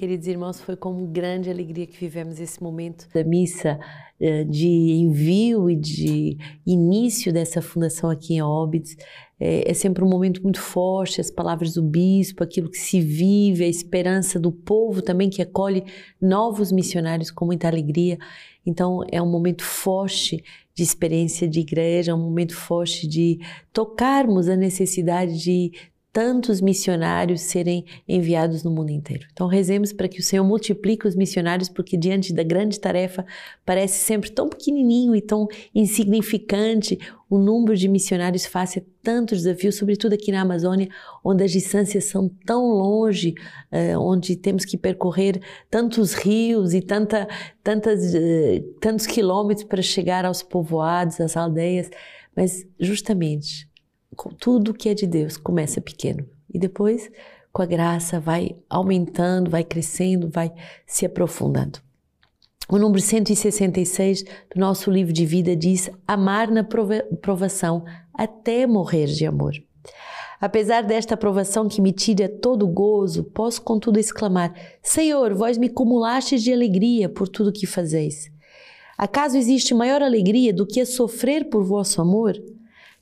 Queridos irmãos, foi com grande alegria que vivemos esse momento da missa eh, de envio e de início dessa fundação aqui em Óbidos. É, é sempre um momento muito forte, as palavras do bispo, aquilo que se vive, a esperança do povo também que acolhe novos missionários com muita alegria. Então é um momento forte de experiência de igreja, um momento forte de tocarmos a necessidade de tantos missionários serem enviados no mundo inteiro. Então rezemos para que o Senhor multiplique os missionários, porque diante da grande tarefa parece sempre tão pequenininho e tão insignificante o número de missionários face a tantos desafios, sobretudo aqui na Amazônia, onde as distâncias são tão longe, uh, onde temos que percorrer tantos rios e tanta, tantas, uh, tantos quilômetros para chegar aos povoados, às aldeias, mas justamente tudo que é de Deus começa pequeno e depois, com a graça, vai aumentando, vai crescendo, vai se aprofundando. O número 166 do nosso livro de vida diz: Amar na provação até morrer de amor. Apesar desta provação que me tira todo gozo, posso contudo exclamar: Senhor, vós me cumulastes de alegria por tudo que fazeis. Acaso existe maior alegria do que a sofrer por vosso amor?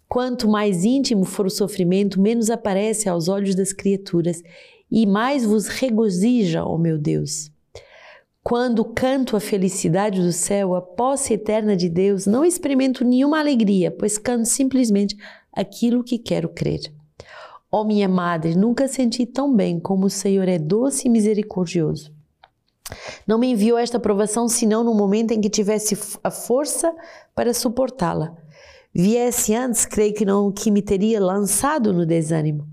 Quanto mais íntimo for o sofrimento, menos aparece aos olhos das criaturas e mais vos regozija, ó oh meu Deus. Quando canto a felicidade do céu, a posse eterna de Deus, não experimento nenhuma alegria, pois canto simplesmente aquilo que quero crer. Ó oh, minha madre, nunca senti tão bem como o Senhor é doce e misericordioso. Não me enviou esta provação senão no momento em que tivesse a força para suportá-la viesse antes, creio que não que me teria lançado no desânimo.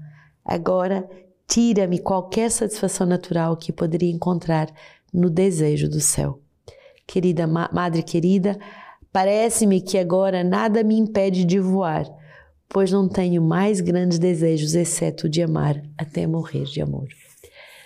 Agora, tira-me qualquer satisfação natural que poderia encontrar no desejo do céu. Querida madre querida, parece-me que agora nada me impede de voar, pois não tenho mais grandes desejos exceto de amar até morrer de amor.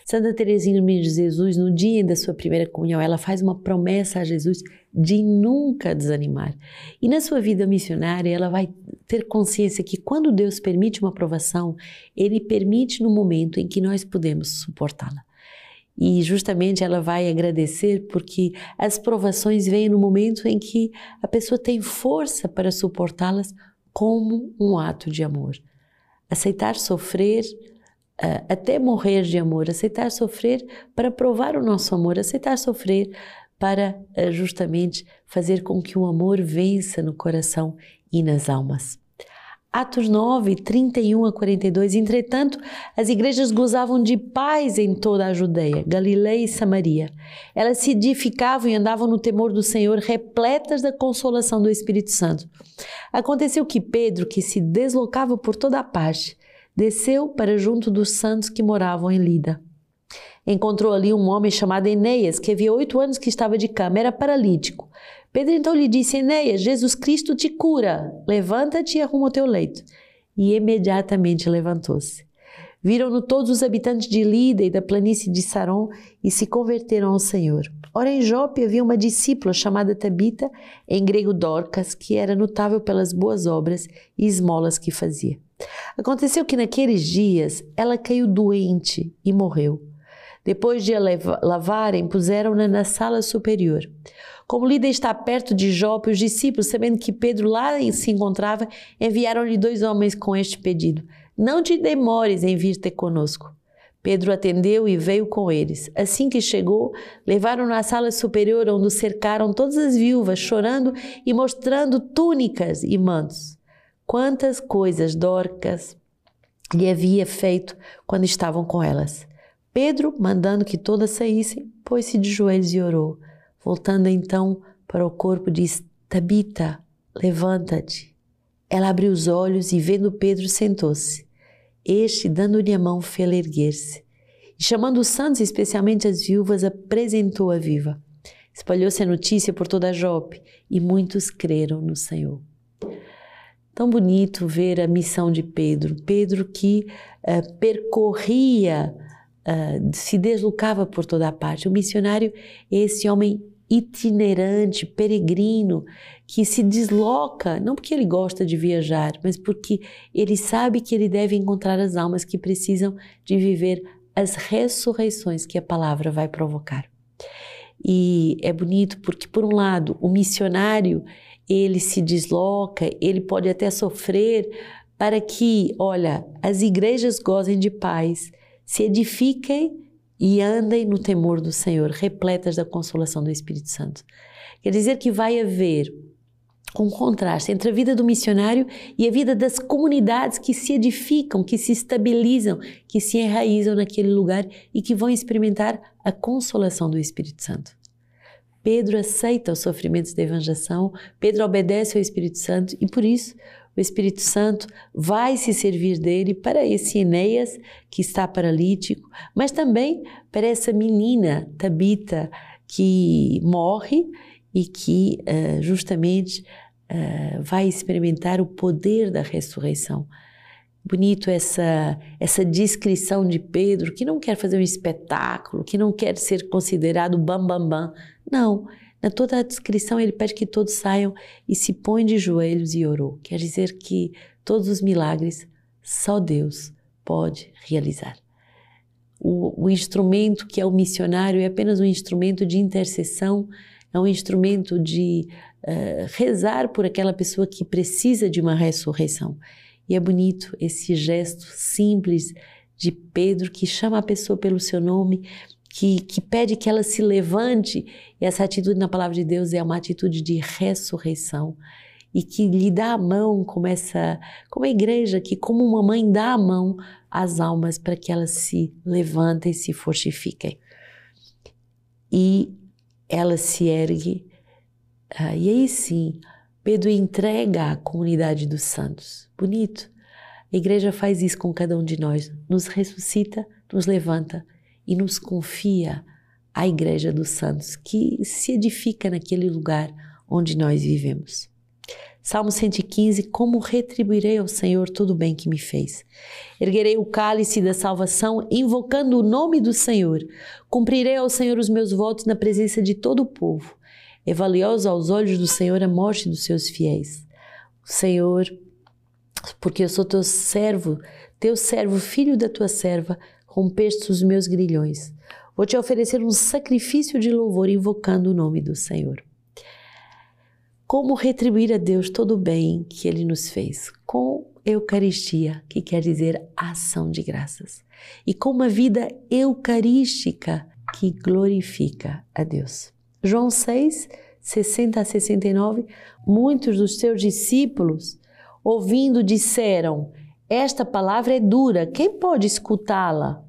Santa Teresinha de Jesus, no dia da sua primeira comunhão, ela faz uma promessa a Jesus de nunca desanimar. E na sua vida missionária, ela vai ter consciência que quando Deus permite uma provação, Ele permite no momento em que nós podemos suportá-la. E justamente ela vai agradecer porque as provações vêm no momento em que a pessoa tem força para suportá-las como um ato de amor. Aceitar sofrer uh, até morrer de amor, aceitar sofrer para provar o nosso amor, aceitar sofrer para uh, justamente fazer com que o amor vença no coração e nas almas. Atos 9, 31 a 42. Entretanto, as igrejas gozavam de paz em toda a Judeia, Galileia e Samaria. Elas se edificavam e andavam no temor do Senhor, repletas da consolação do Espírito Santo. Aconteceu que Pedro, que se deslocava por toda a parte, desceu para junto dos santos que moravam em Lida. Encontrou ali um homem chamado Enéas, que havia oito anos que estava de cama, era paralítico. Pedro então lhe disse: Enéas, Jesus Cristo te cura. Levanta-te e arruma o teu leito. E imediatamente levantou-se. Viram-no todos os habitantes de Lida e da planície de Saron e se converteram ao Senhor. Ora, em Jope havia uma discípula chamada Tabita, em grego Dorcas, que era notável pelas boas obras e esmolas que fazia. Aconteceu que naqueles dias ela caiu doente e morreu. Depois de a lavarem, puseram-na na sala superior. Como Lida está perto de Jope, os discípulos, sabendo que Pedro lá se encontrava, enviaram-lhe dois homens com este pedido: Não te demores em vir ter conosco. Pedro atendeu e veio com eles. Assim que chegou, levaram-no à sala superior, onde cercaram todas as viúvas, chorando e mostrando túnicas e mantos quantas coisas Dorcas lhe havia feito quando estavam com elas. Pedro, mandando que todas saíssem, pôs-se de joelhos e orou. Voltando então para o corpo, disse: Tabita, levanta-te. Ela abriu os olhos e, vendo Pedro, sentou-se. Este, dando-lhe a mão, fê-la erguer-se. E, chamando os santos, especialmente as viúvas, apresentou-a viva. Espalhou-se a notícia por toda a Jope e muitos creram no Senhor. Tão bonito ver a missão de Pedro. Pedro que uh, percorria, uh, se deslocava por toda a parte. O missionário é esse homem itinerante, peregrino, que se desloca, não porque ele gosta de viajar, mas porque ele sabe que ele deve encontrar as almas que precisam de viver as ressurreições que a palavra vai provocar. E é bonito porque, por um lado, o missionário ele se desloca, ele pode até sofrer para que, olha, as igrejas gozem de paz, se edifiquem e andem no temor do Senhor, repletas da consolação do Espírito Santo. Quer dizer que vai haver um contraste entre a vida do missionário e a vida das comunidades que se edificam, que se estabilizam, que se enraizam naquele lugar e que vão experimentar a consolação do Espírito Santo. Pedro aceita os sofrimentos da evangelização, Pedro obedece ao Espírito Santo e por isso o Espírito Santo vai se servir dele para esse Enéas que está paralítico, mas também para essa menina Tabita que morre e que uh, justamente uh, vai experimentar o poder da ressurreição. Bonito essa, essa descrição de Pedro, que não quer fazer um espetáculo, que não quer ser considerado bam-bam-bam. Bam, bam. Não, na toda a descrição ele pede que todos saiam e se põe de joelhos e orou. Quer dizer que todos os milagres só Deus pode realizar. O, o, instrumento que é o missionário é apenas um instrumento de intercessão é um instrumento de uh, rezar por aquela pessoa que precisa de uma ressurreição. E é bonito esse gesto simples de Pedro que chama a pessoa pelo seu nome, que, que pede que ela se levante. E essa atitude na palavra de Deus é uma atitude de ressurreição e que lhe dá a mão como essa, como a igreja que como uma mãe dá a mão às almas para que elas se levantem, se fortifiquem. E ela se ergue. Ah, e aí sim, Pedro entrega a comunidade dos santos. Bonito. A igreja faz isso com cada um de nós. Nos ressuscita, nos levanta e nos confia a igreja dos santos que se edifica naquele lugar onde nós vivemos. Salmo 115: Como retribuirei ao Senhor todo o bem que me fez? Erguerei o cálice da salvação, invocando o nome do Senhor. Cumprirei ao Senhor os meus votos na presença de todo o povo. É valiosa aos olhos do Senhor a morte dos seus fiéis. Senhor, porque eu sou teu servo, teu servo, filho da tua serva, rompeste os meus grilhões. Vou te oferecer um sacrifício de louvor invocando o nome do Senhor. Como retribuir a Deus todo o bem que Ele nos fez? Com Eucaristia, que quer dizer ação de graças, e com uma vida eucarística que glorifica a Deus. João 6, 60 a 69, muitos dos seus discípulos, ouvindo, disseram: Esta palavra é dura, quem pode escutá-la?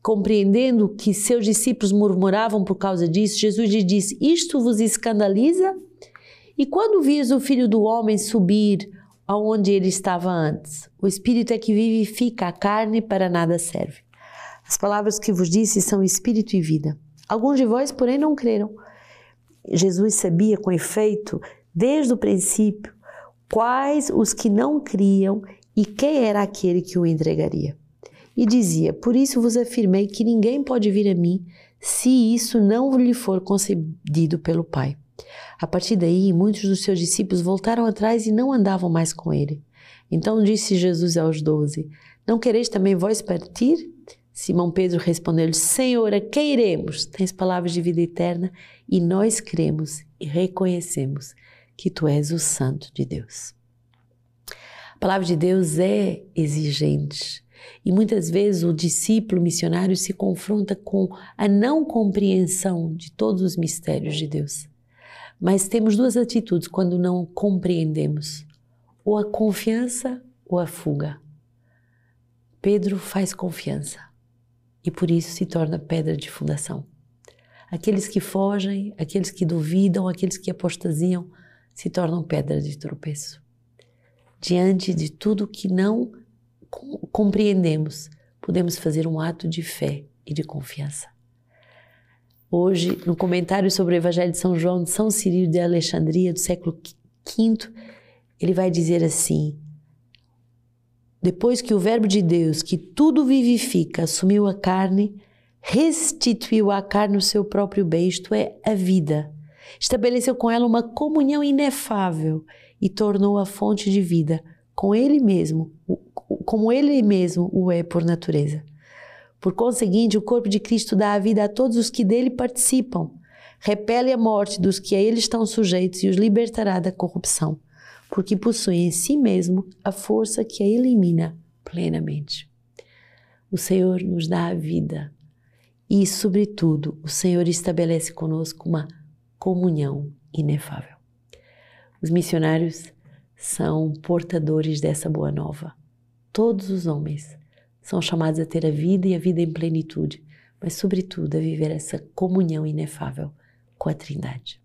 Compreendendo que seus discípulos murmuravam por causa disso, Jesus lhe disse: Isto vos escandaliza? E quando vis o filho do homem subir aonde ele estava antes, o espírito é que vivifica, a carne para nada serve. As palavras que vos disse são espírito e vida. Alguns de vós, porém, não creram. Jesus sabia com efeito, desde o princípio, quais os que não criam e quem era aquele que o entregaria. E dizia: Por isso vos afirmei que ninguém pode vir a mim se isso não lhe for concedido pelo Pai. A partir daí, muitos dos seus discípulos voltaram atrás e não andavam mais com ele. Então disse Jesus aos doze: Não quereis também vós partir? Simão Pedro respondeu-lhe: Senhor, a quem iremos? Tens palavras de vida eterna e nós cremos e reconhecemos que tu és o Santo de Deus. A palavra de Deus é exigente e muitas vezes o discípulo missionário se confronta com a não compreensão de todos os mistérios de Deus. Mas temos duas atitudes quando não compreendemos: ou a confiança ou a fuga. Pedro faz confiança e por isso se torna pedra de fundação. Aqueles que fogem, aqueles que duvidam, aqueles que apostasiam, se tornam pedra de tropeço. Diante de tudo que não compreendemos, podemos fazer um ato de fé e de confiança. Hoje, no comentário sobre o Evangelho de São João de São Cirilo de Alexandria, do século V, ele vai dizer assim: Depois que o Verbo de Deus, que tudo vivifica, assumiu a carne, restituiu à carne o seu próprio bem, isto é, a vida. Estabeleceu com ela uma comunhão inefável e tornou a fonte de vida com ele mesmo, como ele mesmo o é por natureza. Por conseguinte, o corpo de Cristo dá a vida a todos os que dele participam, repele a morte dos que a ele estão sujeitos e os libertará da corrupção, porque possui em si mesmo a força que a elimina plenamente. O Senhor nos dá a vida e, sobretudo, o Senhor estabelece conosco uma comunhão inefável. Os missionários são portadores dessa boa nova. Todos os homens são chamados a ter a vida e a vida em plenitude, mas, sobretudo, a viver essa comunhão inefável com a Trindade.